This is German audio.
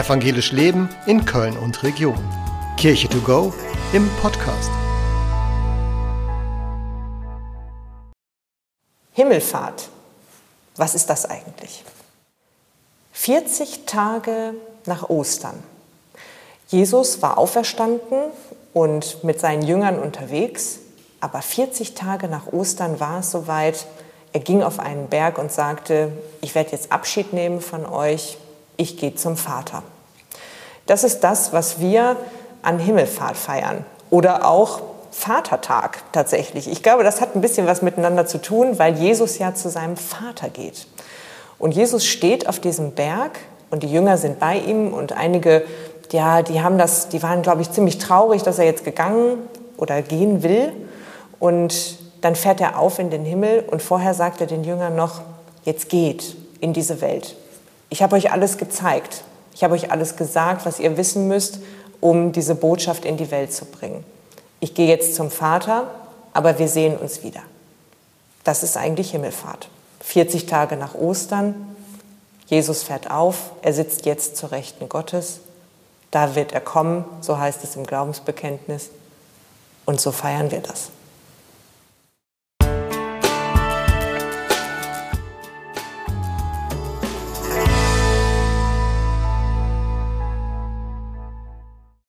Evangelisch Leben in Köln und Region. Kirche to go im Podcast. Himmelfahrt. Was ist das eigentlich? 40 Tage nach Ostern. Jesus war auferstanden und mit seinen Jüngern unterwegs, aber 40 Tage nach Ostern war es soweit, er ging auf einen Berg und sagte, ich werde jetzt Abschied nehmen von euch, ich gehe zum Vater. Das ist das, was wir an Himmelfahrt feiern oder auch Vatertag tatsächlich. Ich glaube, das hat ein bisschen was miteinander zu tun, weil Jesus ja zu seinem Vater geht. Und Jesus steht auf diesem Berg und die Jünger sind bei ihm und einige, ja, die haben das, die waren, glaube ich, ziemlich traurig, dass er jetzt gegangen oder gehen will. Und dann fährt er auf in den Himmel und vorher sagt er den Jüngern noch, jetzt geht in diese Welt. Ich habe euch alles gezeigt. Ich habe euch alles gesagt, was ihr wissen müsst, um diese Botschaft in die Welt zu bringen. Ich gehe jetzt zum Vater, aber wir sehen uns wieder. Das ist eigentlich Himmelfahrt. 40 Tage nach Ostern, Jesus fährt auf, er sitzt jetzt zur Rechten Gottes, da wird er kommen, so heißt es im Glaubensbekenntnis, und so feiern wir das.